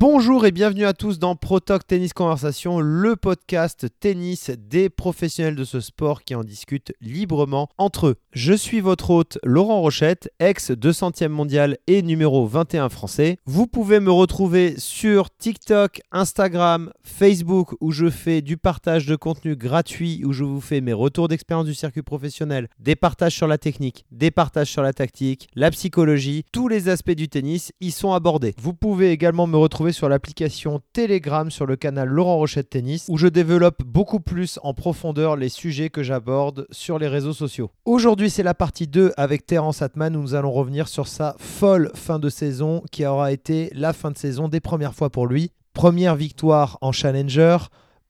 Bonjour et bienvenue à tous dans ProTalk Tennis Conversation, le podcast tennis des professionnels de ce sport qui en discutent librement entre eux. Je suis votre hôte Laurent Rochette, ex 200e mondial et numéro 21 français. Vous pouvez me retrouver sur TikTok, Instagram, Facebook où je fais du partage de contenu gratuit, où je vous fais mes retours d'expérience du circuit professionnel, des partages sur la technique, des partages sur la tactique, la psychologie, tous les aspects du tennis y sont abordés. Vous pouvez également me retrouver sur l'application Telegram sur le canal Laurent Rochette Tennis où je développe beaucoup plus en profondeur les sujets que j'aborde sur les réseaux sociaux. Aujourd'hui, c'est la partie 2 avec Terence Atman où nous allons revenir sur sa folle fin de saison qui aura été la fin de saison des premières fois pour lui. Première victoire en Challenger,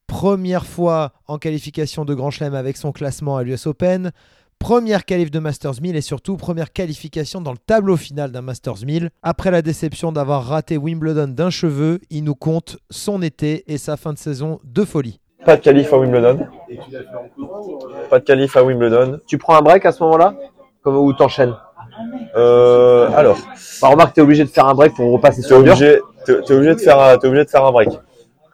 première fois en qualification de Grand Chelem avec son classement à l'US Open, Première qualif de Masters 1000 et surtout première qualification dans le tableau final d'un Masters 1000. Après la déception d'avoir raté Wimbledon d'un cheveu, il nous compte son été et sa fin de saison de folie. Pas de qualif à Wimbledon. Pas de qualif à Wimbledon. Tu prends un break à ce moment-là? Comme Ou t'enchaînes? Euh, alors, bah, Remarque, t'es obligé de faire un break pour repasser sur le obligé, t'es, t'es obligé de faire, un- t'es obligé de faire un break.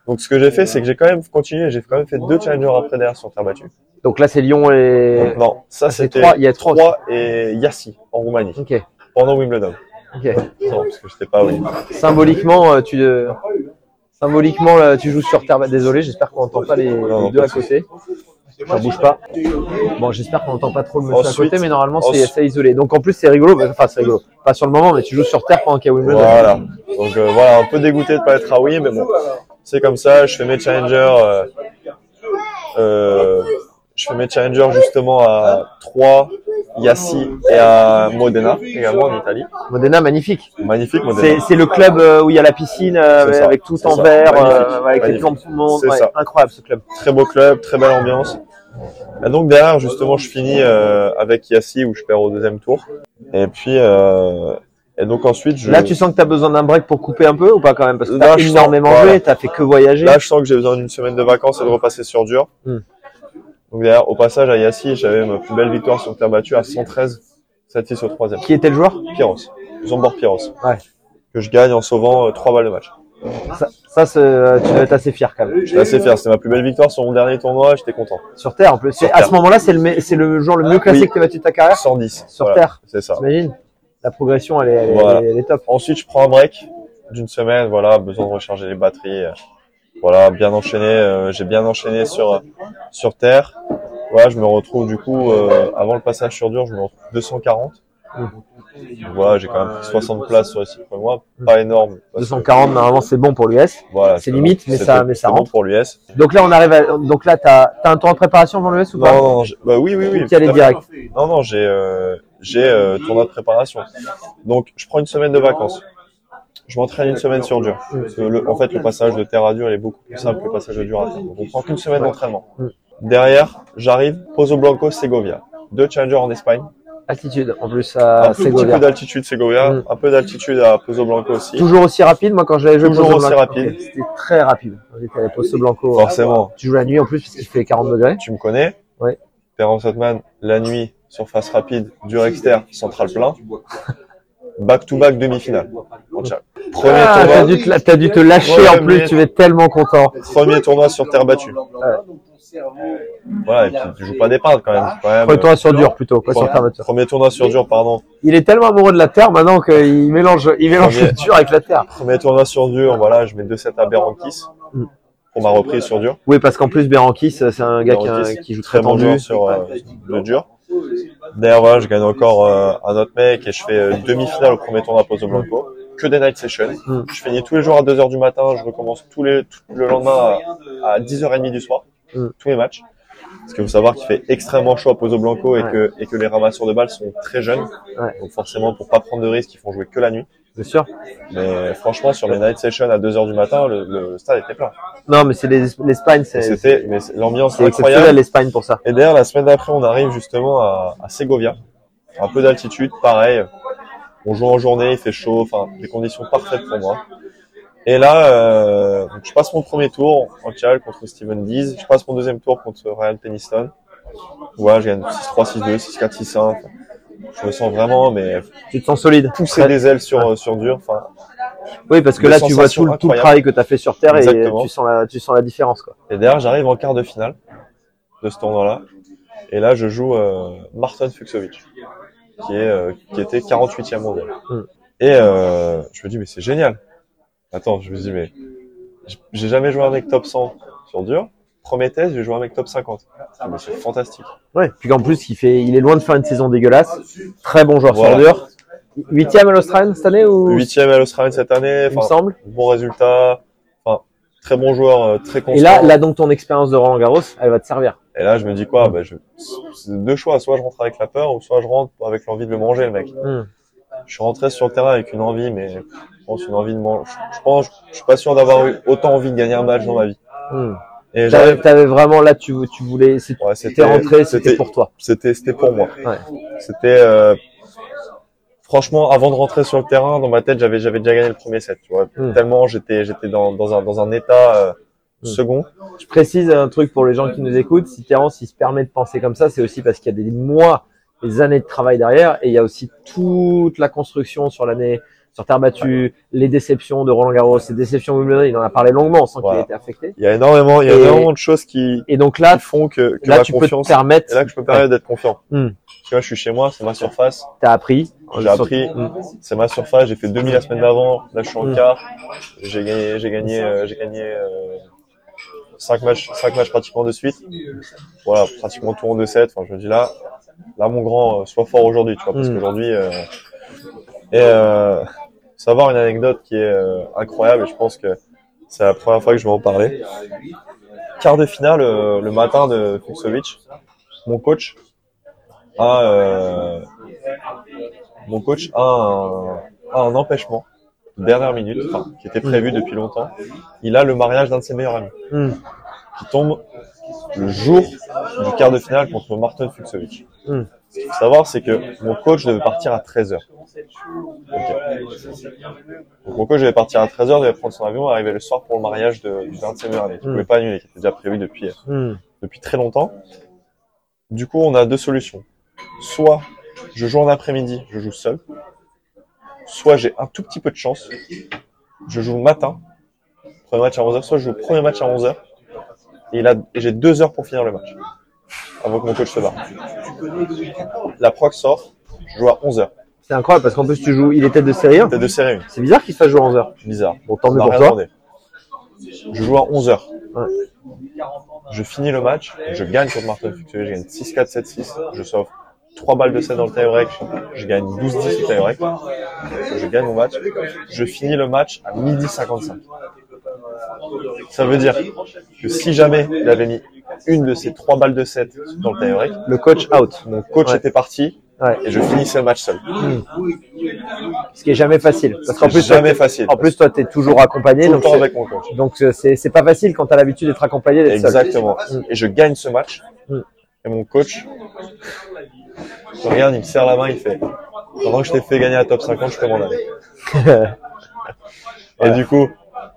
Donc ce que j'ai fait, c'est que j'ai quand même continué. J'ai quand même fait deux challengers après derrière sur terre battue. Donc là, c'est Lyon et. Non, ça c'est c'était trois, il y a trois. Troyes et Yassi en Roumanie Ok, pendant Wimbledon. ok. Non, parce que j'étais pas oui. Symboliquement, euh, tu. euh, Symboliquement, là, tu joues sur terre. Désolé, j'espère qu'on n'entend pas les, deux à côté. Ça bouge pas. Bon, j'espère qu'on n'entend pas trop le monsieur Ensuite- à côté, mais normalement, c'est c'est isolé. Donc en plus, c'est rigolo. Enfin, c'est rigolo. Pas sur le moment, mais tu joues sur terre pendant qu'il y a Wimbledon. Voilà. Donc euh, voilà, un peu dégoûté de pas être à oui, mais bon, c'est comme ça. Je fais mes challengers. euh, euh, je fais mes challengers justement à Troyes, Yassi et à Modena également en Italie. Modena, magnifique. Magnifique Modena. c'est le club euh, où il y a la piscine euh, avec tout en ça. verre, Magnifique, euh, avec les magnifique. plantes. C'est ouais, ça. Incroyable ce club. Très beau club, très belle ambiance. Et donc derrière justement je finis euh, avec Yassi où je perds au deuxième tour. Et puis euh, et donc ensuite je Là, tu sens que tu as besoin d'un break pour couper un peu ou pas quand même? Parce que Là, t'as je sens- énormément voilà. joué, t'as fait que voyager. Là, je sens que j'ai besoin d'une semaine de vacances et de repasser sur dur. Hmm. Donc derrière, au passage à Yassi, j'avais ma plus belle victoire sur terre battue à 113, 7-6 au troisième. Qui était le joueur? Piros, Zombor Piros. Ouais. Que je gagne en sauvant euh, trois balles de match. Ça, ça, c'est- euh, tu dois être assez fier quand même. J'étais assez fier, c'était ma plus belle victoire sur mon dernier tournoi, j'étais content. Sur Terre en plus. Sur À terre. ce moment-là, c'est le, me- c'est le joueur le mieux classé Oui. que tu as battu de ta carrière? 110. Sur voilà, Terre. C'est ça. T'imagines? La progression, elle est, elle est- Voilà. elle est top. Ensuite, je prends un break d'une semaine, voilà, besoin de recharger les batteries. Euh, Voilà, bien enchaîné, euh, j'ai bien enchaîné sur sur terre. Voilà, je me retrouve du coup euh, avant le passage sur dur, je me retrouve 240. Mhm. Voilà, j'ai quand même pris 60 places sur les six premiers mois, pas énorme. parce que, 240, normalement, c'est bon pour l'US. voilà, c'est limite, mais ça- mais ça c'est bon rentre. pour l'US. Donc là, on arrive à, donc là, t'as, t'as un tour de préparation avant l'US ou pas? Non, non, non, j'ai- bah oui, oui, oui. À fait. direct. Non, non, j'ai euh, j'ai euh, tournoi de préparation. Donc, je prends une semaine de vacances. Je m'entraîne une semaine sur dur. Parce que le- en fait, le passage de terre à dur il est beaucoup plus simple que le passage de dur à terre. Donc, on prend qu'une semaine d'entraînement. Derrière, j'arrive Pozo Blanco, Segovia. Deux challengers en Espagne. Altitude, en plus, un à tout petit peu Segovia. d'altitude Segovia, Mm. un peu d'altitude à Pozo Blanco aussi. Toujours aussi rapide, moi, quand j'avais joué Toujours Pozo aussi Blanco. rapide. C'était très rapide. J'étais à Pozo Blanco. Forcément, Tu joues la nuit en plus, parce qu'il fait 40 degrés. tu me connais. Ouais. Terence Atman, la nuit, surface rapide, dur externe, central plein. Back to back demi-finale. Premier Ah, tournoi. t'as dû, te la- t'as dû te lâcher Ouais, en plus, mais- tu vas être tellement content. Premier tournoi sur terre battue. Voilà, et puis tu joues pas des peintres quand même. Quand même Premier tournoi sur dur plutôt, pas sur Premier- terre battue. Premier tournoi sur dur, pardon. Il est tellement amoureux de la terre maintenant qu'il mélange, il mélange Premier- le dur avec la terre. Premier tournoi sur dur, voilà, je mets 2-7 à Berankis Mm. pour ma reprise sur dur. Oui, parce qu'en plus, Berankis, c'est un gars qui, joue très très bon tendu. sur euh, le dur. D'ailleurs, voilà, je gagne encore euh, un autre mec et je fais euh, demi-finale au premier tournoi à Pozo Blanco. Que des night sessions. Mm. Je finis tous les jours à 2h du matin, je recommence tous les, tout le lendemain à, à 10h30 du soir. Mm. Tous les matchs. Parce qu'il faut savoir qu'il fait extrêmement chaud à Pozo Blanco et, Ouais. que, et que les ramasseurs de balles sont très jeunes. Ouais. Donc forcément, pour pas prendre de risques, ils font jouer que la nuit. Bien sûr. Mais franchement, sur mes night sessions à 2h du matin, le, le stade était plein. Non, mais c'est les- l'Espagne, c'est C'était, mais c'est- l'ambiance c'est est incroyable. l'Espagne pour ça. Et d'ailleurs, la semaine d'après, on arrive justement à, à Segovia. Un peu d'altitude, pareil. On joue en journée, il fait chaud, enfin, des conditions parfaites pour moi. Et là, euh, donc je passe mon premier tour en chal contre Steven Dees. Je passe mon deuxième tour contre Ryan Peniston. Ouais, je gagne 6-3, 6-2, 6-4, 6-1. Je me sens vraiment, mais Tu te sens solide. pousser des ailes sur, sur dur. Enfin, Oui, parce que là, tu vois tout, le- tout le travail que tu as fait sur Terre Exactement. et tu sens la, tu sens la différence. Quoi. Et derrière, j'arrive en quart de finale de ce tournoi-là. Et là, je joue euh, Martin Fuxovic, qui, est, euh, qui était 48e mondial. Mm. Et euh, je me dis, mais c'est génial. Attends, je me dis, mais j'ai jamais joué un mec top 100 sur dur. Premier test, j'ai joué un mec top 50. Je dis, mais c'est fantastique. Ouais. Puis qu'en plus, il, fait, il est loin de faire une saison dégueulasse. Très bon joueur Voilà. sur dur. Huitième à l'Australian cette année ou? Huitième à l'Australie cette année. il me semble. bon résultat. Enfin, très bon joueur, euh, très constant. Et là, là donc ton expérience de Roland Garros, elle va te servir. Et là, je me dis quoi? Bah, je... C'est deux choix. Soit je rentre avec la peur, ou soit je rentre avec l'envie de le manger, le mec. Hmm. Je suis rentré sur le terrain avec une envie, mais je pense une envie de manger. Je pense, je suis pas sûr d'avoir eu autant envie de gagner un match dans ma vie. Hmm. Et T'avais t'avais vraiment là, tu, tu voulais, c'est- ouais, c'était, rentré, c'était c'était, pour toi. c'était, c'était pour moi. Ouais. C'était, euh, franchement, avant de rentrer sur le terrain, dans ma tête, j'avais, j'avais déjà gagné le premier set, tu vois. Hmm. Tellement j'étais, j'étais dans, dans un, dans un état euh, Hmm. second. Je précise un truc pour les gens qui nous écoutent. Si Terence il se permet de penser comme ça, c'est aussi parce qu'il y a des mois, des années de travail derrière, et il y a aussi toute la construction sur l'année, sur terre battue, les déceptions de Roland Garros, les déceptions de Wimbledon. Il en a parlé longuement sans qu'il Voilà. ait été affecté. Il y a énormément, il y a Et- énormément de choses qui, Et donc qui là, font que, que là ma tu peux confiance, te permettre. là que je peux me permettre d'être confiant. Hmm. Tu vois, je suis chez moi, c'est ma surface. T'as appris. J'ai appris, Hmm. c'est ma surface. J'ai fait 2000 la semaine d'avant. Là, je suis en Mm. quart. J'ai gagné, j'ai gagné, euh, j'ai gagné euh, cinq matchs, cinq matchs pratiquement de suite. Voilà, pratiquement tout en 2-7. Enfin, je me dis là, là, mon grand, euh, sois fort aujourd'hui, tu vois, parce Mm. qu'aujourd'hui, euh, et savoir une anecdote qui est euh, incroyable. Et je pense que c'est la première fois que je vais en parler. Quart de finale euh, le matin de Fuxovic, mon coach a euh, mon coach a un, a un empêchement de dernière minute, enfin, qui était prévu depuis longtemps. Il a le mariage d'un de ses meilleurs amis, Hmm. qui tombe le jour du quart de finale contre Martin Fuxovic. Hmm. Ce qu'il faut savoir, c'est que mon coach devait partir à 13h. Donc mon coach devait partir à 13h, devait prendre son avion, arriver le soir pour le mariage de, ses meilleurs amis. Il Hmm. pouvait pas annuler, qui était déjà prévu depuis, Hmm. depuis très longtemps. Du coup, on a deux solutions. Soit je joue en après-midi, je joue seul. Soit j'ai un tout petit peu de chance, je joue le matin, premier match à 11h, soit je joue le premier match à 11h, et, et j'ai deux heures pour finir le match, avant que mon coach se barre. La proc sort, je joue à 11h. C'est incroyable parce qu'en plus tu joues, il est tête de série 1. C'était de série C'est bizarre qu'il se fasse jouer en 11 heures. 1. Bizarre. Bon, tant mieux pour toi. demandé. Je joue à 11h. Ouais. Je finis le match, je gagne contre Martin Fuxovic, je gagne 6-4, 7-6, je sauve 3 balles de 7 dans le tie-break, je gagne 12-10 au tie-break, je gagne mon match, je finis le match à midi 55. Ça veut dire que si jamais il avait mis une de ces 3 balles de 7 dans le tie-break, Le coach out. mon coach Ouais. était parti Ouais. et je finissais le match seul. Ce qui est jamais facile. Parce qu'en plus, jamais facile. en plus, toi, t'es toujours accompagné. tout le Donc, temps c'est- avec mon coach. donc euh, c'est pas facile quand t'as l'habitude d'être accompagné d'être seul. Exactement. Mm. Et je gagne ce match. Mm. Et mon coach me regarde, il me serre la main, il fait Pendant que je t'ai fait gagner la top 50, je peux m'en aller. Et Ouais. du coup,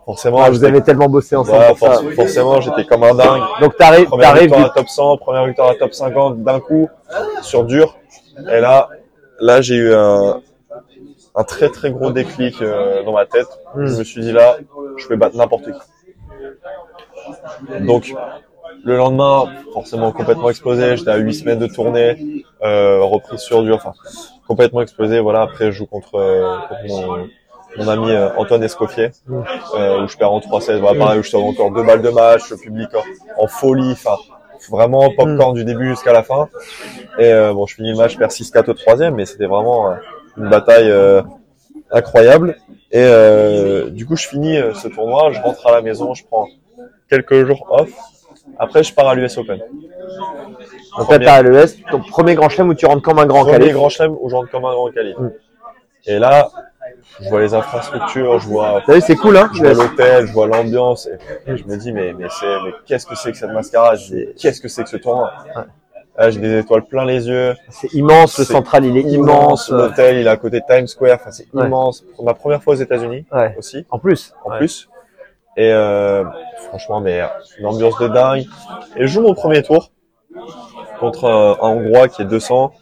forcément, Ah, vous avez tellement bossé ensemble voilà, pour ça. forc- forcément, j'étais comme un dingue. Donc t'arrives, Première victoire à top 100, première victoire à top 50 d'un coup sur dur. Et là, là, j'ai eu un, un très très gros déclic euh, dans ma tête. Mm. Je me suis dit là, je peux battre n'importe qui. Donc, le lendemain, forcément complètement explosé. J'étais à 8 semaines de tournée, euh, reprise sur dur, enfin complètement explosé. Voilà. Après, je joue contre, euh, contre mon, mon ami euh, Antoine Escoffier, euh, où je perds en 3-7. Voilà, pareil, où je sauve encore deux balles de match, le public en, en folie. Enfin, vraiment popcorn du début jusqu'à la fin. Et euh, bon, je finis le match, je perds 6-4 au troisième, mais c'était vraiment une bataille euh, incroyable. Et du coup, je finis ce tournoi, je rentre à la maison, je prends quelques jours off. Après, je pars à l'US Open. Donc là, à l'ES, ton premier grand chelem où tu rentres comme un grand Premier grand chelem où je rentre comme un grand qualif. Mm. Et là, je vois les infrastructures, je vois, T'as vu, c'est cool, hein je vois l'hôtel, je vois l'ambiance, et je me dis mais mais c'est mais qu'est-ce que c'est que cette mascarade? Qu'est-ce que c'est que ce tournoi? Ouais. Là, j'ai des étoiles plein les yeux. C'est immense, le central, il est immense. immense. L'hôtel, il est à côté de Times Square. Enfin, c'est Ouais. immense. Pour ma première fois aux États-Unis Ouais. aussi, En plus. en plus. Et euh, franchement, mais une ambiance de dingue. Et je joue mon premier tour contre un, un Hongrois qui est 200.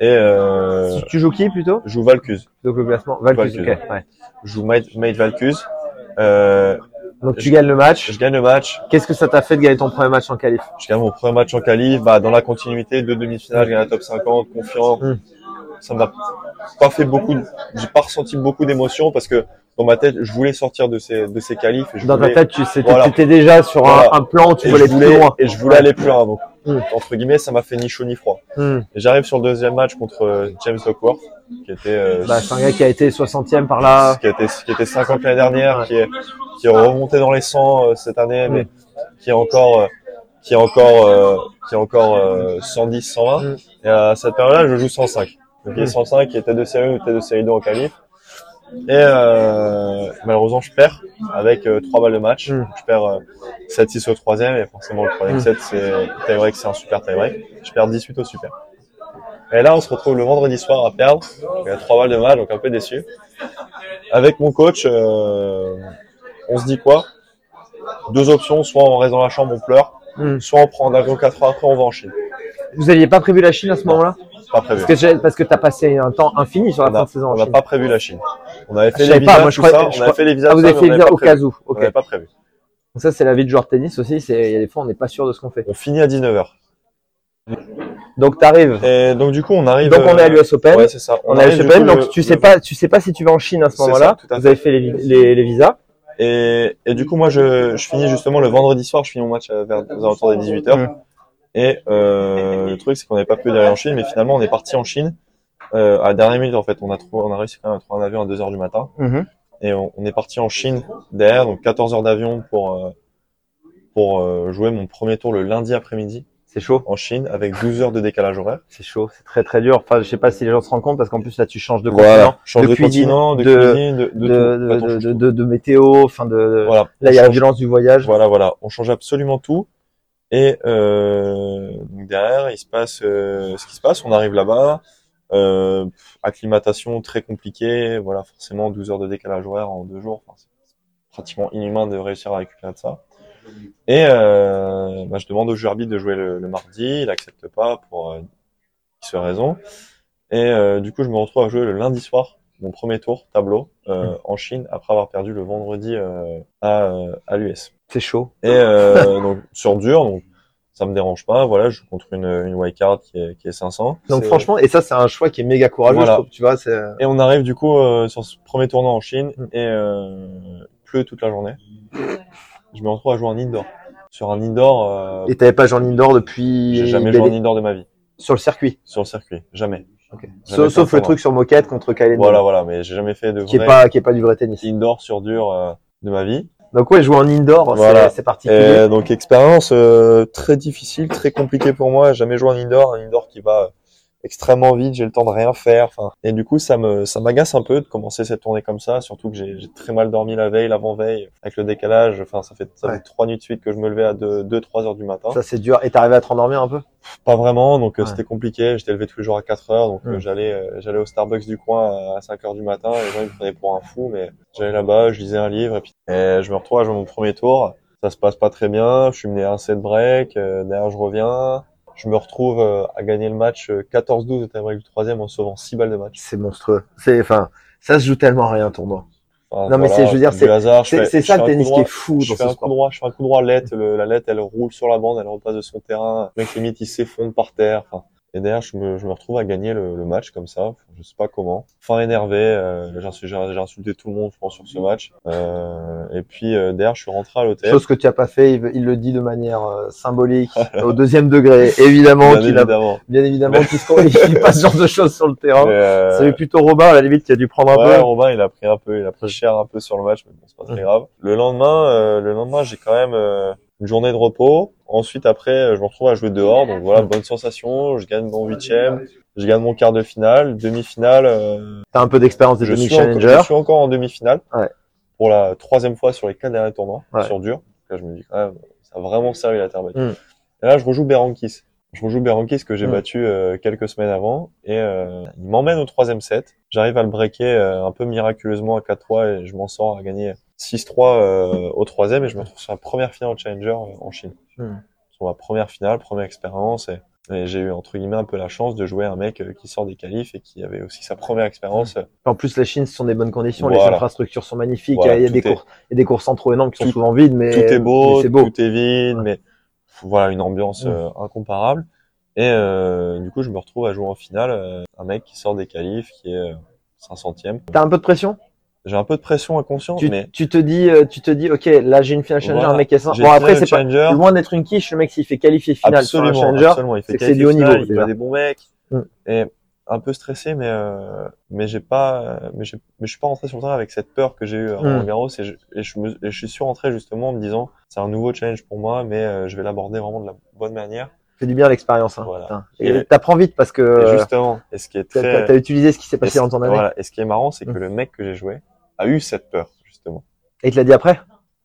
Et euh, Tu- Tu joues qui plutôt je joue Valcuse. Donc le classement. Valcuse, Valcuse. ok. Ouais. Je joue Mate, Mate Valcuse. Euh, Donc tu Je- gagnes le match. je gagne le match. Qu'est-ce que ça t'a fait de gagner ton premier match en qualif Je gagne mon premier match en qualif. Bah, dans la continuité de demi-finale, je gagne la top 50, confiant. Mm. Ça m'a pas fait beaucoup, j'ai pas ressenti beaucoup d'émotions parce que dans ma tête, je voulais sortir de ces, de ces qualifs. Et je Dans ta voulais- tête, tu Voilà. étais déjà sur un- Voilà. un, plan tu voulais je plus voulais, loin. et je voulais aller plus loin. Donc, Mm. entre guillemets, ça m'a fait ni chaud ni froid. Hmm. Et j'arrive sur le deuxième match contre euh, James Duckworth, qui était, euh, Bah, c'est un gars qui a été 60e par là. qui était, qui était 50 l'année dernière, Ouais. qui est, qui est remonté dans les 100 euh, cette année, Mm. mais qui est encore, euh, qui est encore, euh, qui est encore euh, 110, 120. Mm. Et à cette période-là, je joue 105. Donc il est Mm. 105, qui était de série 1 ou était de série 2 en qualif. Et euh, malheureusement, je perds avec euh, trois balles de match. Mm. Je perds euh, 7-6 au troisième, et forcément le troisième Mm. set, c'est tie-break, c'est un super tie-break. Je perds 18 au super. Et là, on se retrouve le vendredi soir à perdre. Il y a trois balles de match, donc un peu déçu. Avec mon coach, euh, on se dit quoi? Deux options, soit on reste dans la chambre, on pleure, Hmm. soit on prend un avion 4 heures après, on va en Chine. Vous aviez pas prévu la Chine à ce moment-là Pas prévu. Parce que que t'as passé un temps infini sur la On fin de saison en n'a pas prévu la Chine. On avait fait les savais pas, visas, moi, je croyais- ça, je on crois- avait fait les visas, Ah, vous avez fait on au pas cas où. On n'avait pas prévu. Donc ça, c'est la vie de joueur de tennis aussi. C'est il y a des fois, on n'est pas sûr de ce qu'on fait. On finit à 19h. Donc t'arrives. Et donc du coup, on arrive. Donc on est à l'US Open. Ouais, c'est ça. on est à l'US Open. Donc le- tu sais le- pas, tu sais pas si tu vas en Chine à ce moment-là. Vous avez fait les, les, les visas. Et, et du coup, moi, je, je finis justement le vendredi soir, je finis mon match euh, vers aux alentours des 18h. Mm. Et euh, le truc, c'est qu'on n'avait pas pu aller en Chine, mais finalement, on est parti en Chine euh, à la dernière minute. En fait, on a trouvé, on a réussi quand même à trouver un avion à 2h du matin, et on, on est parti en Chine derrière, donc 14 heures d'avion pour euh, pour euh, jouer mon premier tour le lundi après-midi C'est chaud. en Chine avec 12 heures de décalage horaire. C'est chaud. C'est très très dur. Enfin, je sais pas si les gens se rendent compte parce qu'en plus là, tu changes de Voilà, continent, change de de, cuisine, continent, de, de- cuisine, de, de, de, de, météo. Enfin, de. Voilà. Là, il y a la change- violence du voyage. Voilà, voilà. On change absolument tout. Et euh, donc derrière, il se passe euh, ce qui se passe. On arrive là-bas. Euh, acclimatation très compliquée. Voilà, forcément 12 heures de décalage horaire en deux jours. Enfin, c'est pratiquement inhumain de réussir à récupérer de ça. Et euh, bah, je demande au juge arbitre de jouer le, le mardi. Il accepte pas pour euh, X raisons. Et euh, du coup, je me retrouve à jouer le lundi soir mon premier tour tableau euh, en Chine après avoir perdu le vendredi euh, à, euh, à l'US. C'est chaud. Et euh, donc sur dur, donc ça me dérange pas. Voilà, je joue contre une une white card qui est qui est 500. Donc C'est- franchement, et ça, c'est un choix qui est méga courageux. Voilà. je trouve, tu vois, c'est. Et on arrive du coup euh, sur ce premier tournoi en Chine Mm. et euh, pleut toute la journée. Je me retrouve à jouer en indoor. Sur un indoor, euh, Et t'avais pas joué en indoor depuis. j'ai jamais joué en indoor de ma vie. sur le circuit. Sur le circuit, jamais. Sauf, le truc sur moquette contre Kylie. Voilà, voilà, mais j'ai jamais fait de Qui est pas, qui est pas du vrai tennis. indoor sur dur euh, de ma vie. Donc ouais, jouer en indoor, c'est- Voilà. c'est particulier. Et donc expérience euh, très difficile, très compliquée pour moi. Jamais joué en indoor, un indoor qui va extrêmement vite. J'ai le temps de rien faire. Enfin, et du coup, ça me ça m'agace un peu de commencer cette tournée comme ça. Surtout que j'ai j'ai très mal dormi la veille, l'avant veille, avec le décalage. Enfin, ça fait ça Ouais. fait trois nuits de suite que je me levais à 2 deux trois heures du matin. Ça c'est dur. Et t'arrivais à te rendormir un peu? Pas vraiment, donc euh, Ouais. c'était compliqué. J'étais levé tous les jours à 4 heures, donc euh, j'allais euh, j'allais au Starbucks du coin à 5 heures du matin. Les gens ils me prenaient pour un fou, mais j'allais là-bas, je lisais un livre et puis et je me retrouve à jouer mon premier tour. Ça se passe pas très bien. Je suis mené à un set break. derrière je reviens. Je me retrouve euh, à gagner le match euh, 14-12 au tie-break du troisième en sauvant 6 balles de match. C'est monstrueux. C'est, enfin, ça se joue tellement à rien un tournoi. Enfin, Non, mais voilà, c'est- je veux dire, c'est- C'est ça le tennis droit. qui est fou Je dans fais ce un coup droit, je fais un coup droit lettre, le- la lettre elle roule sur la bande, elle repasse de son terrain, le mec limite il s'effondre par terre. Enfin, et derrière je me, je me retrouve à gagner le, le match comme ça, je sais pas comment. Fin énervé, euh, j'ai insu- j'ai j'ai insulté tout le monde je pense sur ce match. Euh, et puis euh, derrière je suis rentré à l'hôtel. Chose que tu as pas fait, il, il le dit de manière euh, symbolique, au deuxième degré. Évidemment Bien qu'il a, évidemment. bien évidemment qu'il se- il fait pas ce genre de choses sur le terrain. Mais, euh, C'est plutôt Robin à la limite qui a dû prendre un Ouais, peu. Robin, il a pris un peu, il a pris cher un peu sur le match, mais bon, c'est pas très grave. Le lendemain, euh, le lendemain, j'ai quand même euh, une journée de repos. Ensuite, après, euh, je me retrouve à jouer dehors, donc voilà, bonne sensation. Je gagne mon huitième, je gagne mon quart de finale, demi-finale. euh, T'as un peu d'expérience des je, demi suis encore, challenger. je suis encore en demi-finale Ouais. pour la troisième fois sur les quatre derniers tournois Ouais. sur dur. Là, je me dis quand même, ça a vraiment servi la terre battue. Mm. Et là, je rejoue Berankis. Je rejoue Berankis que j'ai Mm. battu euh, quelques semaines avant et euh, il m'emmène au troisième set. J'arrive à le breaker euh, un peu miraculeusement à 4-3 et je m'en sors à gagner 6-3 euh, au troisième et je me retrouve sur la première finale Challenger euh, en Chine. Mm. Sur ma première finale, première expérience et, Et j'ai eu entre guillemets un peu la chance de jouer un mec euh, qui sort des qualifs et qui avait aussi sa première expérience. En plus, la Chine, ce sont des bonnes conditions. Les infrastructures sont magnifiques. Voilà, il y a, il y a des est- cours, il y a des cours centraux énormes qui sont souvent vides, mais tout est beau, tout est vide, mais voilà une ambiance Mm. euh, incomparable. Et euh, du coup, je me retrouve à jouer en finale euh, un mec qui sort des qualifs, qui est euh, 500e. T'as un peu de pression? J'ai un peu de pression inconsciente, tu, mais tu te dis, euh, tu te dis, ok, là j'ai une finale challenger, Voilà. un mec qui est simple. Bon après, c'est pas loin d'être une quiche. Le mec, s'il fait qualifier finale sur un absolument, challenger, absolument. Il fait c'est du haut niveau, Il a des bons mecs. Mm. Et un peu stressé, mais euh, mais j'ai pas, mais, j'ai- mais je suis pas rentré sur le terrain avec cette peur que j'ai eu à Mm. Garros et je, et je me, et je suis sûr rentré justement en me disant c'est un nouveau challenge pour moi, mais euh, je vais l'aborder vraiment de la bonne manière. C'est du bien l'expérience. Hein, Voilà. Et- t'apprends vite parce que et euh, justement, et ce qui est t'as très, t'as utilisé ce qui s'est passé dans ton année. voilà. Et ce qui est marrant, c'est que Mm. le mec que j'ai joué a eu cette peur justement. Et il te l'a dit après?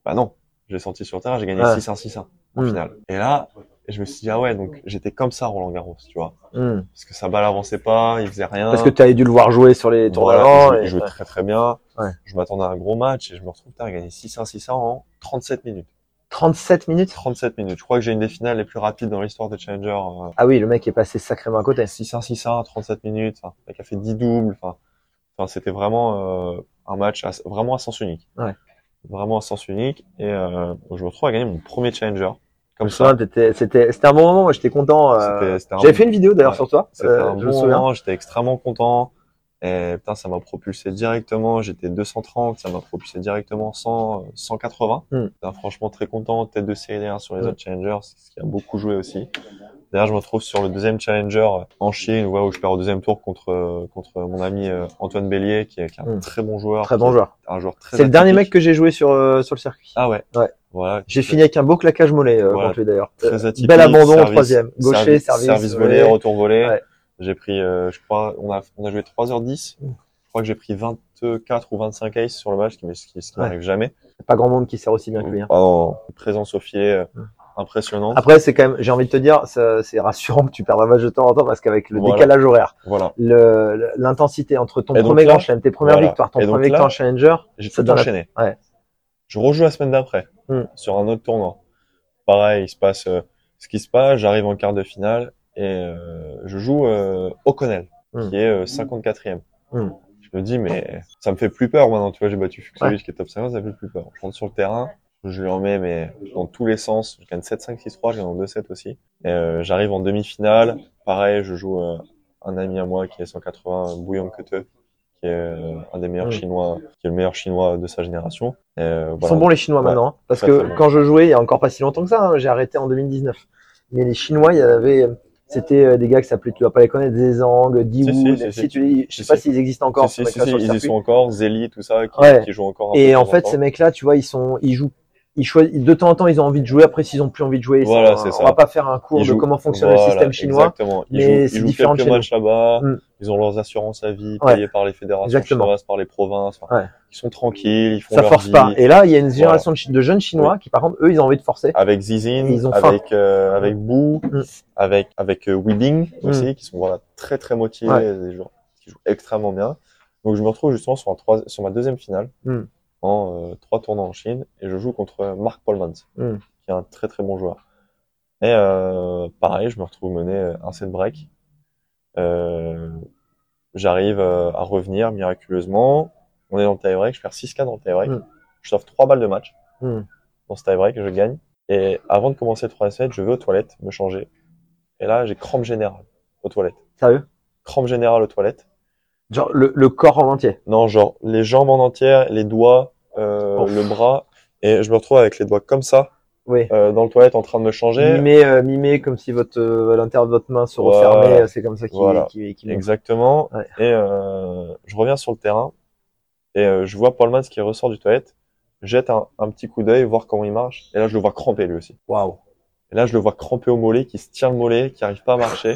Bah non, j'ai sorti sur terrain, j'ai gagné Ouais. 6-1, 6-1 en Mm. finale. Et là, je me suis dit ah ouais, donc j'étais comme ça Roland Garros, tu vois, Hmm. parce que sa balle avançait pas, il faisait rien. Parce que tu avais dû le voir jouer sur les Voilà, d'avant. il jouait, il jouait ouais. très très bien. Ouais. Je m'attendais à un gros match et je me retrouve à gagner 6-1, 6-1 en 37 minutes. 37 minutes 37 minutes. Je crois que j'ai une des finales les plus rapides dans l'histoire de Challenger. euh, Ah oui, le mec est passé sacrément à côté. 6-1, 6-1, 37 minutes. Enfin, le mec a fait 10 doubles. Enfin, enfin c'était vraiment euh, un match à- vraiment à sens unique. Ouais. Vraiment à sens unique. Et euh, je me retrouve à gagner mon premier Challenger. Comme ça. C'était un bon moment, j'étais content. J'avais bon- fait une vidéo d'ailleurs Ouais. sur toi, C'était un je me bon souviens. moment, j'étais extrêmement content. Et putain, ça m'a propulsé directement. J'étais 230, ça m'a propulsé directement 100, euh, 180. Mm. Putain, franchement très content. Tête de série derrière sur les Mm. autres challengers, ce qui a beaucoup joué aussi. D'ailleurs, je me retrouve sur le deuxième challenger en Chine, où je perds au deuxième tour contre euh, contre mon ami euh, Antoine Bélier, qui est, qui est un Mm. très bon joueur. Très bon joueur. Un joueur très. C'est le dernier mec que j'ai joué sur euh, sur le circuit. Ah ouais. Ouais. Voilà. J'ai fini avec un beau claquage mollet euh, Voilà. contre lui d'ailleurs. Très atypique. Bel abandon au troisième. Gaucher, service, service volé, volé. retour volé. Ouais. J'ai pris, euh, je crois, on a, on a joué 3h10. Mm. Je crois que j'ai pris 24 ou 25 aces sur le match, ce qui, m'est- ce qui, ce qui Ouais. m'arrive jamais. Pas grand monde qui sert aussi bien que lui. hein. Une présence au filet euh, Mm. impressionnante. Après, c'est quand même, j'ai envie de te dire, c'est rassurant que tu perds un match de temps en temps parce qu'avec le Voilà. décalage horaire, Voilà. l'intensité entre ton premier là- grand chelem, tes premières voilà. victoires, ton Et premier là- en challenger, J'ai tout donne la- enchaîné. Ouais. Je rejoue la semaine d'après Mm. sur un autre tournoi. Pareil, il se passe euh, ce qui se passe. J'arrive en quart de finale et euh, je joue euh, O'Connell, Mm. qui est euh, 54e. Mm. Je me dis mais ça me fait plus peur maintenant. Tu vois, j'ai battu Fuxovic qui est top 50, ça me fait plus peur. Je rentre sur le terrain, je lui en mets mais dans tous les sens. Je gagne 7-5, 6-3, je gagne en 2-7 aussi. Et, euh, J'arrive en demi-finale. Pareil, je joue euh, un ami à moi qui est 180, Bouillon Kete, qui est euh, un des meilleurs Mm. chinois, qui est le meilleur chinois de sa génération. Et, euh, Ils voilà. sont bons les Chinois Ouais. maintenant, hein. parce que quand je jouais, il y a encore pas si longtemps que ça, hein, j'ai arrêté en 2019. Mais les Chinois, il y avait, c'était euh, des gars qui s'appelaient, tu vas pas les connaître, Zezang, Diwu, si, si, si, tu, je sais pas si. s'ils existent encore. Ils y sont encore, Zeli, tout ça, qui, Ouais. qui jouent encore un Et en fait, temps. ces mecs-là, tu vois, ils sont, ils jouent, ils choisissent, de temps en temps, ils ont envie de jouer. Après, s'ils ont plus envie de jouer, ils Voilà, on ça. va pas faire un cours Ils de jouent- comment fonctionne le système chinois. Exactement. Ils mais jouent, c'est ils jouent quelques matchs là-bas. Mm. Ils ont leurs assurances à vie Ouais. payées par les fédérations Exactement. chinoises, par les provinces. Enfin, Ouais. Ils sont tranquilles, ils font Ça leur force vie. pas. Et là, il y a une génération de, jeunes Chinois qui, par contre, eux, ils ont envie de forcer. Avec Zizin, Ils ont avec euh, avec Bou, Mm. avec avec euh, Weeding Mm. aussi, qui sont voilà très très motivés, des joueurs qui jouent extrêmement bien. Donc je me retrouve justement sur un trois, sur ma deuxième finale Mm. En euh, trois tournois en Chine et je joue contre Marc Polmans, Mm. qui est un très très bon joueur. Et euh, pareil, je me retrouve mené euh, un set break. Euh, J'arrive euh, à revenir miraculeusement. On est dans le tie break, je perds 6K dans le tie break. Mm. Je sauve trois balles de match Mm. dans ce tie break, je gagne. Et avant de commencer le 3 7, je vais aux toilettes me changer. Et là, j'ai crampe générale aux toilettes. Sérieux? Crampe générale aux toilettes. Genre, le, le corps en entier. Non, genre les jambes en entière, les doigts, euh, le bras. Et je me retrouve avec les doigts comme ça, Oui. euh, dans le toilette en train de me changer. Mimer, euh, mimer comme si votre, euh, l'intérieur de votre main se Voilà. refermait. euh, C'est comme ça qu'il, Voilà. qu'il monte. Exactement. Ouais. Et euh, je reviens sur le terrain et euh, je vois Paul Mans qui ressort du toilette, jette un, un petit coup d'œil, voir comment il marche. Et là, je le vois cramper lui aussi. Waouh. Et là, je le vois cramper au mollet, qui se tient le mollet, qui arrive pas à marcher.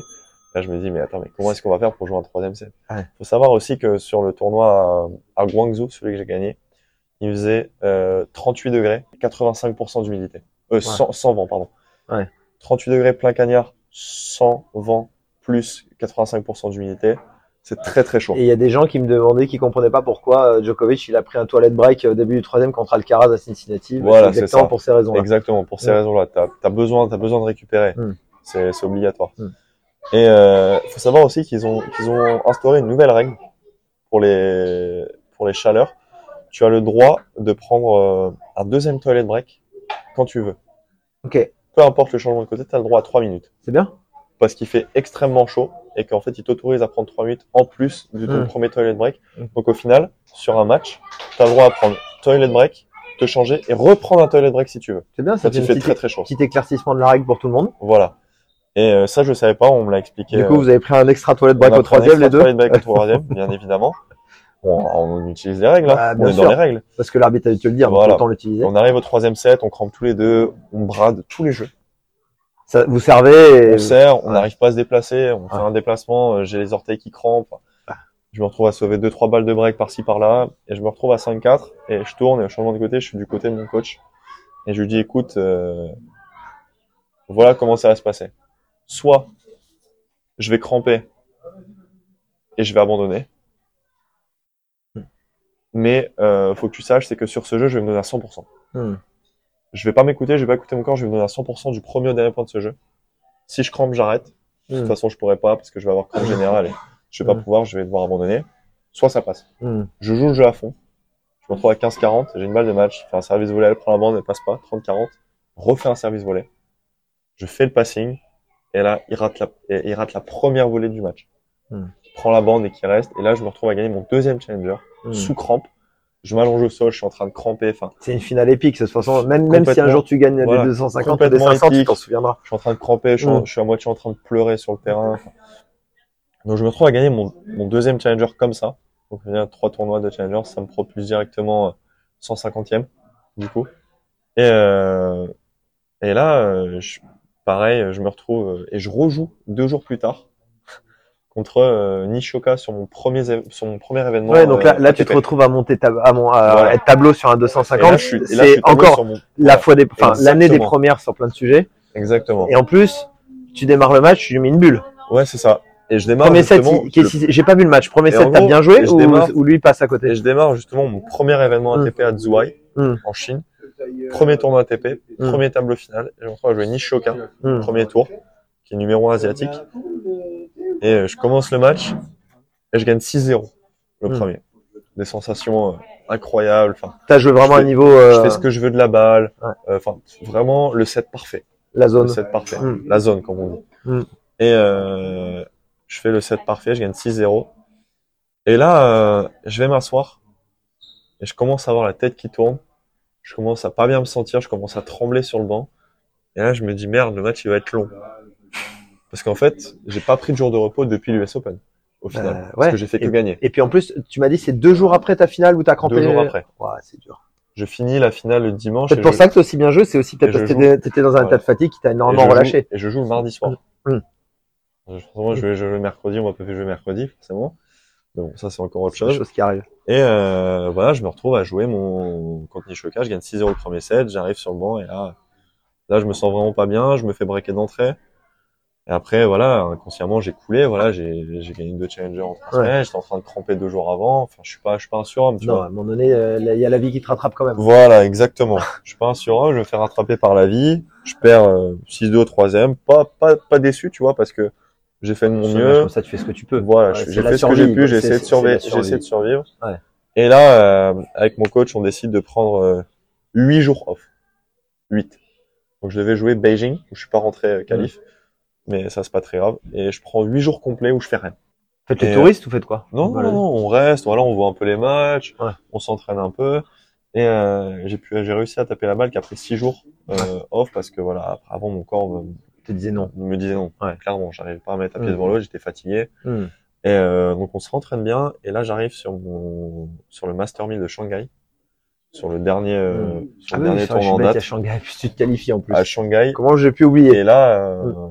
Là, je me dis, mais attends, mais comment est-ce qu'on va faire pour jouer un troisième set? Ouais. Faut savoir aussi que sur le tournoi à, à Guangzhou, celui que j'ai gagné, il faisait euh, 38 degrés, 85% d'humidité. Euh, sans, sans vent, pardon. Ouais. 38 degrés plein cagnard, sans vent, plus 85% d'humidité. C'est très très chaud. Et il y a des gens qui me demandaient, qui comprenaient pas pourquoi euh, Djokovic, il a pris un toilette break au début du troisième contre Alcaraz à Cincinnati. Voilà, C'est ça. pour ces raisons-là. Exactement, pour ces Ouais. raisons-là. T'as as besoin, besoin de récupérer. Mm. C'est obligatoire. Mm. Et euh, faut savoir aussi qu'ils ont qu'ils ont instauré une nouvelle règle pour les pour les chaleurs. Tu as le droit de prendre euh, un deuxième toilet break quand tu veux. Ok, Peu importe le changement de côté, tu as le droit à 3 minutes. c'est bien. Parce qu'il fait extrêmement chaud et qu'en fait, il t'autorise à prendre 3 minutes en plus de ton Mm. premier toilet break. Mm. Donc au final, sur un match, tu as le droit à prendre toilet break, te changer et reprendre un toilet break si tu veux. C'est bien, ça fait il fait très très chaud. petit éclaircissement de la règle pour tout le monde. Voilà. Et euh, ça, je savais pas, on me l'a expliqué. Du coup, euh, vous avez pris un extra toilette on break au troisième, les deux toilet break au troisième, bien évidemment. On utilise les règles, hein. Bah, on est sûr. dans les règles. Parce que l'arbitre a dû te le dire, Voilà. autant l'utiliser. On arrive au troisième set, on crampe tous les deux, on brade tous les jeux. Ça, vous servez et... On serre, on ouais. n'arrive pas à se déplacer, on fait un déplacement, euh, j'ai les orteils qui crampent. Je me retrouve à sauver deux trois balles de break par-ci par-là et je me retrouve à 5-4 et je tourne et au changement de côté, je suis du côté de mon coach et je lui dis écoute euh, voilà comment ça va se passer. Soit je vais cramper et je vais abandonner. Mais euh, faut que tu saches c'est que sur ce jeu, je vais me donner à 100%. Hmm. Je vais pas m'écouter, je vais pas écouter mon corps, je vais me donner à 100% du premier au dernier point de ce jeu. Si je crampe, j'arrête. De Hmm. toute façon, je pourrais pas parce que je vais avoir crampe générale et je vais pas Mm. pouvoir, je vais devoir abandonner. Soit ça passe. Hmm. Je joue le jeu à fond. Je me retrouve à 15-40, j'ai une balle de match, je fais un service volé, elle prend la bande, elle passe pas, 30-40, refais un service volé. Je fais le passing, et là, il rate la, il rate la première volée du match. Mm. Il prend la bande et qui reste, et là, je me retrouve à gagner mon deuxième challenger, Hmm. sous crampe. Je m'allonge au sol, je suis en train de cramper, enfin, C'est une finale épique, de toute façon. Même, même si un jour tu gagnes Voilà. des 250 ou des Complètement 500, tu t'en souviendras. je suis en train de cramper, je suis, en- Mm. je suis à moitié en train de pleurer sur le terrain. Enfin, Donc je me retrouve à gagner mon, mon deuxième challenger comme ça. Donc il y a trois tournois de challenger, ça me propulse directement euh, 150e du coup. Et, euh, et là, euh, je, pareil, je me retrouve euh, et je rejoue deux jours plus tard contre euh, Nishoka sur mon premier sur mon premier événement. Ouais, donc là, euh, là tu te retrouves à monter ta, à, mon, à Voilà. être tableau sur un Et là, 250. je suis, et là, je suis C'est encore sur mon- la fois des, enfin, l'année des premières sur plein de sujets. Exactement. Et en plus, tu démarres le match, tu lui mets une bulle. Ouais, c'est ça. Et je démarre Premier set, j'ai pas vu le match. Premier Et set, t'as bien joué ou, démarre- ou lui passe à côté? Et je démarre justement mon premier événement Mm. ATP à Zhuhai, Mm. en Chine. Premier tournoi ATP, premier tableau final. Et je me retrouve à jouer Nishoka, Hmm. premier tour, qui est numéro un asiatique. Et euh, je commence le match et je gagne 6-0 le Mm. premier. Des sensations euh, incroyables. Enfin, T'as joué vraiment à fais- niveau euh, je fais ce que je veux de la balle. Ouais. Euh, Enfin, vraiment le set parfait. la Le zone. set parfait. Mm. La zone, comme on dit. Mm. Et euh, je fais le set parfait, je gagne 6-0. Et là, euh, je vais m'asseoir et je commence à avoir la tête qui tourne. Je commence à pas bien me sentir, je commence à trembler sur le banc. Et là, je me dis merde, le match il va être long. Parce qu'en fait, j'ai pas pris de jour de repos depuis l'US Open au final, Euh, parce ouais. que j'ai fait que Et- gagner. Et puis en plus, tu m'as dit c'est deux jours après ta finale où t'as crampé. Deux jours après. Ouais, c'est dur. Je finis la finale le dimanche. Peut-être pour je- ça que t'as aussi bien joué, c'est aussi peut-être parce que t'étais dans un Ouais. état de fatigue qui t'a et énormément joue- relâché. et je joue le mardi soir. Mm. Je- vais vais jouer mercredi, on m'a pas fait jouer mercredi, forcément. Mais bon, ça c'est encore autre chose. choses qui arrivent. Et euh, voilà, je me retrouve à jouer mon contre Nishoka, je gagne 6-0 le premier set, j'arrive sur le banc et là, là je me sens vraiment pas bien, je me fais breaker d'entrée. Et après, voilà, inconsciemment j'ai coulé, voilà, j'ai gagné deux challengers en trois semaines, j'étais en train de cramper deux jours avant, enfin je suis pas, je suis pas un surhomme, tu Non, à vois. un moment donné, euh, il y a la vie qui te rattrape quand même. Voilà, exactement. je suis pas un surhomme, je me fais rattraper par la vie, je perds euh, 6-2 au troisième, pas, pas, pas déçu, tu vois, parce que j'ai fait de mon mieux. Comme ça, tu fais ce que tu peux. Voilà, Ouais, j'ai fait ce que j'ai pu, j'ai essayé de survivre, essayé de survivre. Ouais. Et là, euh, avec mon coach, on décide de prendre euh, huit jours off. 8. Donc je devais jouer Beijing, où je suis pas rentré euh, qualif, mais ça c'est pas très grave. Et je prends huit jours complets où je fais rien. Faites les euh, touristes ou faites quoi? Non, non, Voilà. non, on reste, voilà, on voit un peu les matchs, Ouais. on s'entraîne un peu. Et euh, j'ai pu, j'ai réussi à taper la balle qu'après six jours euh, off parce que voilà, avant mon corps me, te disais non. me disait non. Ouais. Clairement, j'arrivais pas à mettre un pied Mm. devant l'autre, j'étais fatigué. Hmm. Et euh, donc on se rentraîne bien. Et là, j'arrive sur mon sur le Master 1000 de Shanghai, sur le dernier euh, sur Ah le oui, dernier tournoi en il date Shanghai, puis tu te qualifies en plus. à Shanghai. Comment j'ai pu oublier Et là, euh,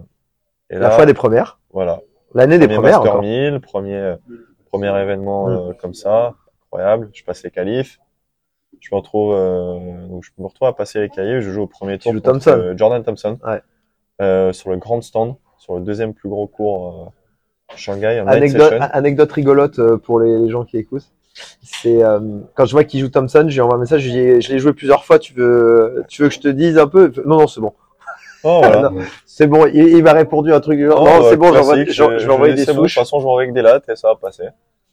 et La là, fois des premières, voilà, l'année des premières Master encore. 1000, premier euh, premier événement Mm. euh, comme ça, incroyable. Je passe les qualifs. Je me retrouve donc je me retrouve à passer les qualifs. Je joue au premier tour Thompson. Jordan Thompson Ouais. Euh, sur le grand stand, sur le deuxième plus gros cours euh, Shanghai, Anecdote, anecdote rigolote euh, pour les, les gens qui écoutent. C'est euh, quand je vois qu'il joue Thompson, je lui envoie un message, je dis, je l'ai joué plusieurs fois, tu veux, tu veux que je te dise un peu? Non, non, c'est bon. Oh, voilà. C'est bon, il, il m'a répondu un truc du genre, Oh, non, c'est bon, j'envoie- je, je vais envoyer des bon, de toute souches. façon, je vais avec des lattes et ça va passer.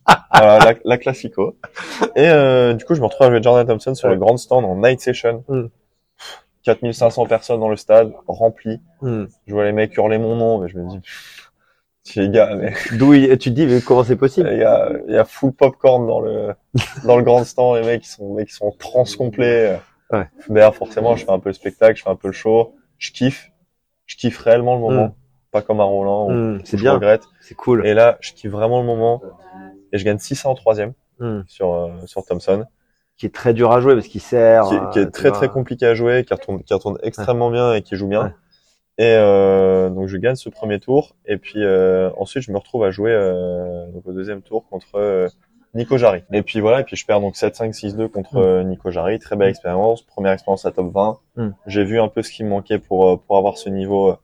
voilà, la, la classico. Et euh, du coup, je me retrouve à jouer Jordan Thompson sur le grand stand en night session. Mm. 4500 personnes dans le stade, rempli. Hmm. Je vois les mecs hurler mon nom, mais je me dis, les gars, mais D'où il- tu te dis, mais comment c'est possible? Il y a, il y a full popcorn dans le dans le grand stand. Les mecs, ils sont, les mecs, ils sont en transe complet. Ouais. D'ailleurs, forcément, je fais un peu le spectacle, je fais un peu le show. Je kiffe, je kiffe réellement le moment, Mm. pas comme à Roland. où Hmm, C'est bien, regrette. c'est cool. Et là, je kiffe vraiment le moment. Et je gagne 600 en troisième Hmm. sur, euh, sur Thompson, Qui est très dur à jouer parce qu'il sert. qui, est- qui euh, est très vois. très compliqué à jouer, qui retourne, qui retourne extrêmement bien et qui joue bien. Ouais. Et euh, donc je gagne ce premier tour. Et puis euh, ensuite, je me retrouve à jouer euh, donc au deuxième tour contre euh, Nico Jarry. Et puis voilà, et puis je perds donc 7-5, 6-2 contre Mm. euh, Nico Jarry. Très belle expérience, première expérience à top 20. Mm. J'ai vu un peu ce qui me manquait pour pour avoir ce niveau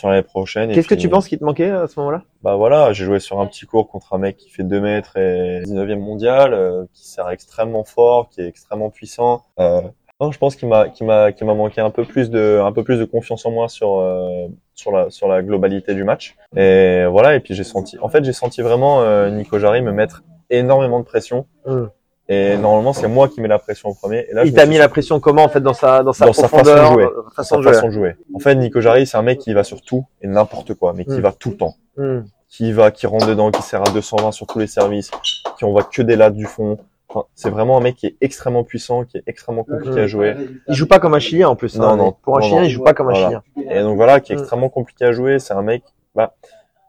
sur l'année prochaine. Qu'est-ce que tu penses qui te manquait à ce moment-là? Bah voilà, j'ai joué sur un petit cours contre un mec qui fait 2 mètres et 19e mondial, euh, qui sert extrêmement fort, qui est extrêmement puissant. Euh, non, je pense qu'il m'a, qu'il m'a, qu'il m'a manqué un peu plus de, un peu plus de confiance en moi sur, euh, sur la, sur la globalité du match. Et voilà, et puis j'ai senti, en fait, j'ai senti vraiment euh, Nico Jarry me mettre énormément de pression. Hmm. Et normalement, c'est moi qui mets la pression en premier. Et là, Il t'a mis la pression comment en fait dans sa dans sa Dans sa façon de profondeur, jouer. façon de jouer. façon de jouer. En fait, Nico Jarry, c'est un mec qui va sur tout et n'importe quoi, mais qui Hmm. va tout le temps Hmm. qui va, qui rentre dedans, qui sert à 220 sur tous les services, qui envoie que des lattes du fond. Enfin, c'est vraiment un mec qui est extrêmement puissant, qui est extrêmement compliqué Mm. à jouer. Il joue pas comme un Chilien en plus. Non, hein, non, Pour un non, Chilien, non. il joue pas comme un Voilà. Chilien. Et donc voilà, qui est extrêmement compliqué à jouer. C'est un mec, bah,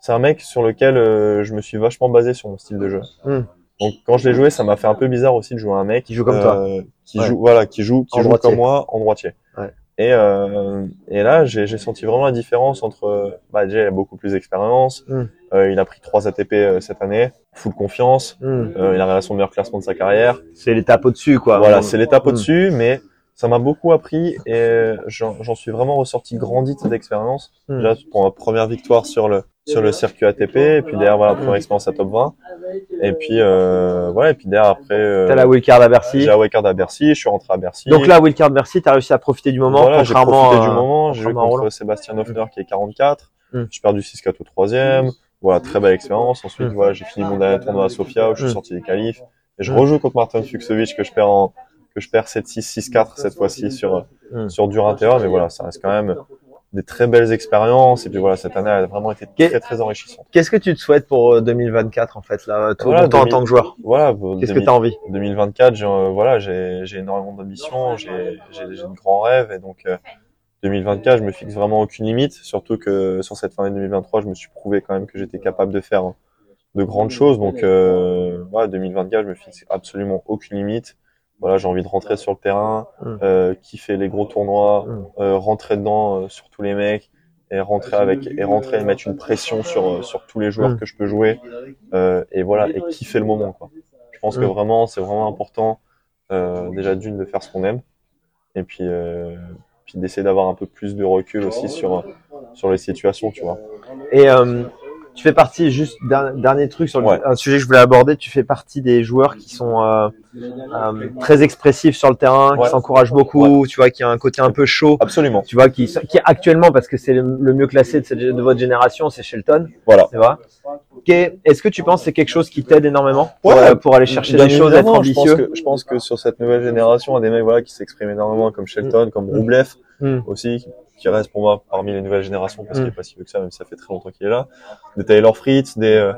c'est un mec sur lequel euh, je me suis vachement basé sur mon style de jeu. Mm. Donc quand je l'ai joué, ça m'a fait un peu bizarre aussi de jouer un mec Qui joue comme toi. euh, qui Ouais. joue, voilà, qui joue, qui En joue droitier. comme moi en droitier. Ouais. Et euh, et là, j'ai j'ai senti vraiment la différence entre, bah déjà, il a beaucoup plus d'expérience. Mm. Euh, il a pris trois ATP euh, cette année, full confiance. Hmm. Euh, il arrive à son meilleur classement de sa carrière. C'est l'étape au-dessus quoi. voilà, Hmm. c'est l'étape Mm. au-dessus, mais ça m'a beaucoup appris et j'en j'en suis vraiment ressorti grandi de cette expérience. Mm. Déjà pour ma première victoire sur le sur le circuit ATP, et puis derrière voilà première expérience à top 20, et puis euh, voilà, et puis derrière après euh, T'as la wildcard à Bercy. j'ai la wildcard à Bercy, je suis rentré à Bercy. Donc là, wildcard Bercy, t'as réussi à profiter du moment, voilà, j'ai profité du moment, j'ai joué contre. Sébastien Hoffner qui est 44, Mm. j'ai perdu 6-4 au troisième, voilà, très belle expérience. Ensuite, Mm. voilà, j'ai fini mon dernier tournoi à Sofia où je suis Mm. sorti des qualifs. Et je rejoue contre Martin Fuxovic que je perds en, que je perds 7-6, 6-4 cette fois-ci sur, Mm. sur dur intérieur. Mais voilà, ça reste quand même des très belles expériences. Et puis voilà, cette année a vraiment été très, très enrichissante. Qu'est-ce que tu te souhaites pour euh, 2024 en fait là, toi, Voilà, pour toi en 2000. tant que joueur? Voilà, Qu'est-ce que 2000 t'as envie? 2024, j'ai, euh, voilà, j'ai, j'ai énormément d'ambition, j'ai, j'ai, j'ai de grands rêves et donc euh, 2024, je me fixe vraiment aucune limite. Surtout que sur cette fin d'année 2023, je me suis prouvé quand même que j'étais capable de faire de grandes choses. Donc euh, voilà, 2024, je me fixe absolument aucune limite. Voilà, j'ai envie de rentrer sur le terrain, Mm. euh, kiffer les gros tournois, Mm. euh, rentrer dedans euh, sur tous les mecs et rentrer avec et rentrer et mettre une pression sur euh, sur tous les joueurs Mm. que je peux jouer euh, et voilà et kiffer le moment quoi. Je pense que vraiment c'est vraiment important euh, déjà d'une de faire ce qu'on aime et puis euh, puis d'essayer d'avoir un peu plus de recul aussi sur sur les situations tu vois. Et euh, tu fais partie, juste d'un- dernier truc sur le- Ouais. un sujet que je voulais aborder, tu fais partie des joueurs qui sont euh, euh, très expressifs sur le terrain, Ouais. qui s'encouragent beaucoup, tu vois, qui a un côté un peu chaud, Absolument. tu vois, qui, qui actuellement, parce que c'est le, le mieux classé de, cette- de votre génération, c'est Shelton, Voilà. tu vois. Est-ce que tu penses que c'est quelque chose qui t'aide énormément pour, euh, pour aller chercher des choses, être évidemment, je pense ambitieux? que je pense que sur cette nouvelle génération, il y a des mecs voilà qui s'expriment énormément comme Shelton, comme Mm. Roublev Mm. aussi qui- reste pour moi parmi les nouvelles générations parce Mm. qu'il est pas si vieux que ça même si ça fait très longtemps qu'il est là. Des Taylor Fritz, des euh,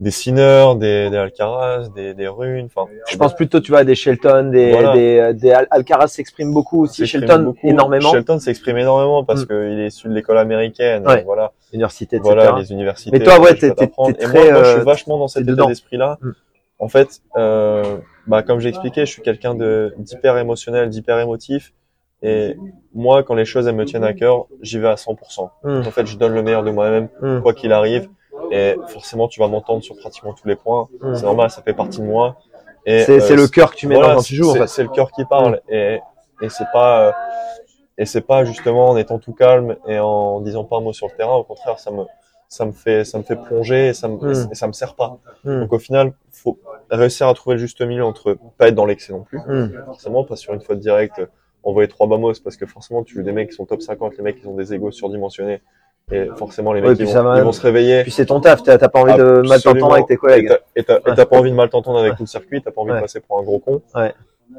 des Sinner, des, des Alcaraz, des, des Runes, enfin Je pense plutôt, tu vois, à des Shelton, des, Voilà. des, des Al- Alcaraz s'exprime beaucoup aussi, Shelton beaucoup. énormément, Shelton s'exprime énormément parce Mm. qu'il est issu de l'école américaine, Ouais. voilà, université, etc. voilà les universités. Mais toi, ouais, t'es- Et très, moi, moi, je euh, suis vachement dans cet état d'esprit-là. Mm. En fait, euh, bah, comme j'ai expliqué, je suis quelqu'un de d'hyper émotionnel, d'hyper émotif. Et moi, quand les choses elles me tiennent à cœur, j'y vais à 100%. Mm. En fait, je donne le meilleur de moi-même, Mm. quoi qu'il arrive. Et forcément, tu vas m'entendre sur pratiquement tous les points. Mm. C'est normal, ça fait partie de moi. C'est euh, c'est le cœur que tu mets voilà, dans quand tu joues, en c'est- fait. C'est le cœur qui parle. Et, et c'est pas, euh, et c'est pas justement en étant tout calme et en disant pas un mot sur le terrain. Au contraire, ça me, ça me fait, ça me fait plonger et ça me, Mm. et ça me sert pas. Mm. Donc au final, faut réussir à trouver le juste milieu entre pas être dans l'excès non plus, Mm. forcément, pas sur une faute directe, envoyer trois bamos parce que forcément, tu veux des mecs qui sont top 50, les mecs qui ont des égos surdimensionnés. Et forcément, les mecs Ouais, ils, vont, ça va- ils vont se réveiller. Puis c'est ton taf, t'as pas envie de mal t'entendre avec tes collègues. Et t'as Ouais. pas envie de mal t'entendre avec Ouais. tout le circuit, t'as pas envie de passer pour un gros con.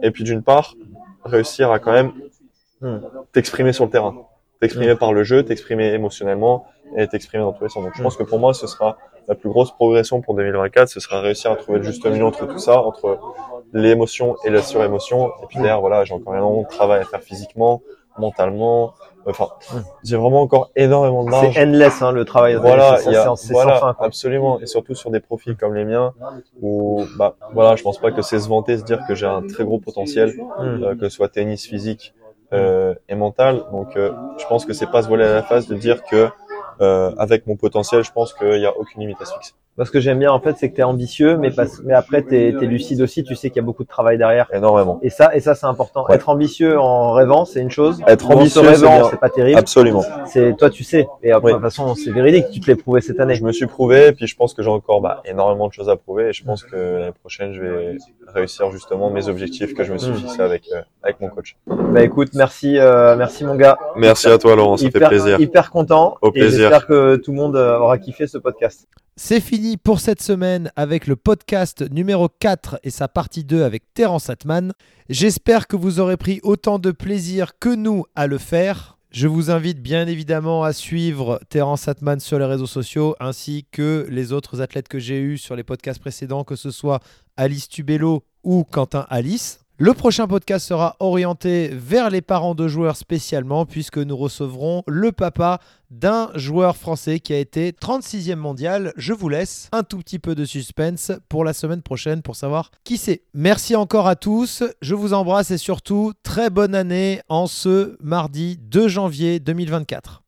Et puis d'une part, réussir à quand même Hmm. t'exprimer sur le terrain. T'exprimer par le jeu, t'exprimer émotionnellement et t'exprimer dans tous les sens. Donc je Hmm. pense que pour moi, ce sera la plus grosse progression pour 2024, ce sera réussir à trouver le juste milieu entre tout ça, entre l'émotion et la surémotion. Et puis derrière, voilà, j'ai encore énormément de travail à faire physiquement, mentalement. Enfin, j'ai vraiment encore énormément de marge. C'est endless, hein, le travail. Voilà, c'est voilà, sans fin. quoi. absolument, et surtout sur des profils comme les miens, où, bah, voilà, je pense pas que c'est se vanter, se dire que j'ai un très gros potentiel, Hmm. euh, que ce soit tennis physique euh, et mental. Donc, euh, je pense que c'est pas se voiler à la face de dire que, euh, avec mon potentiel, je pense qu'il y a aucune limite à se fixer. Parce que j'aime bien, en fait, c'est que t'es ambitieux, mais, parce, mais après, t'es es lucide aussi, tu sais qu'il y a beaucoup de travail derrière. Énormément. Et ça, et ça, c'est important. Ouais. Être ambitieux en rêvant, c'est une chose. Être en ambitieux, c'est rêvant, c'est pas terrible. Absolument. C'est toi, tu sais. Et après, Oui. de toute façon, c'est véridique. Tu te l'es prouvé cette année. Je me suis prouvé, et puis je pense que j'ai encore bah, énormément de choses à prouver, et je pense que l'année prochaine, je vais réussir justement mes objectifs que je me suis Mm. fixés avec, euh, avec mon coach. Bah écoute, merci, euh, merci mon gars. Merci à toi, Laurent, ça hyper, fait plaisir. hyper content. Au plaisir. j'espère que tout le monde euh, aura kiffé ce podcast. C'est fini pour cette semaine avec le podcast numéro 4 et sa partie 2 avec Terence Atman. J'espère que vous aurez pris autant de plaisir que nous à le faire. Je vous invite bien évidemment à suivre Terence Atman sur les réseaux sociaux ainsi que les autres athlètes que j'ai eus sur les podcasts précédents, que ce soit Alice Tubello ou Quentin Alice. Le prochain podcast sera orienté vers les parents de joueurs spécialement puisque nous recevrons le papa d'un joueur français qui a été 36e mondial. Je vous laisse un tout petit peu de suspense pour la semaine prochaine pour savoir qui c'est. Merci encore à tous, je vous embrasse et surtout très bonne année en ce mardi 2 janvier 2024.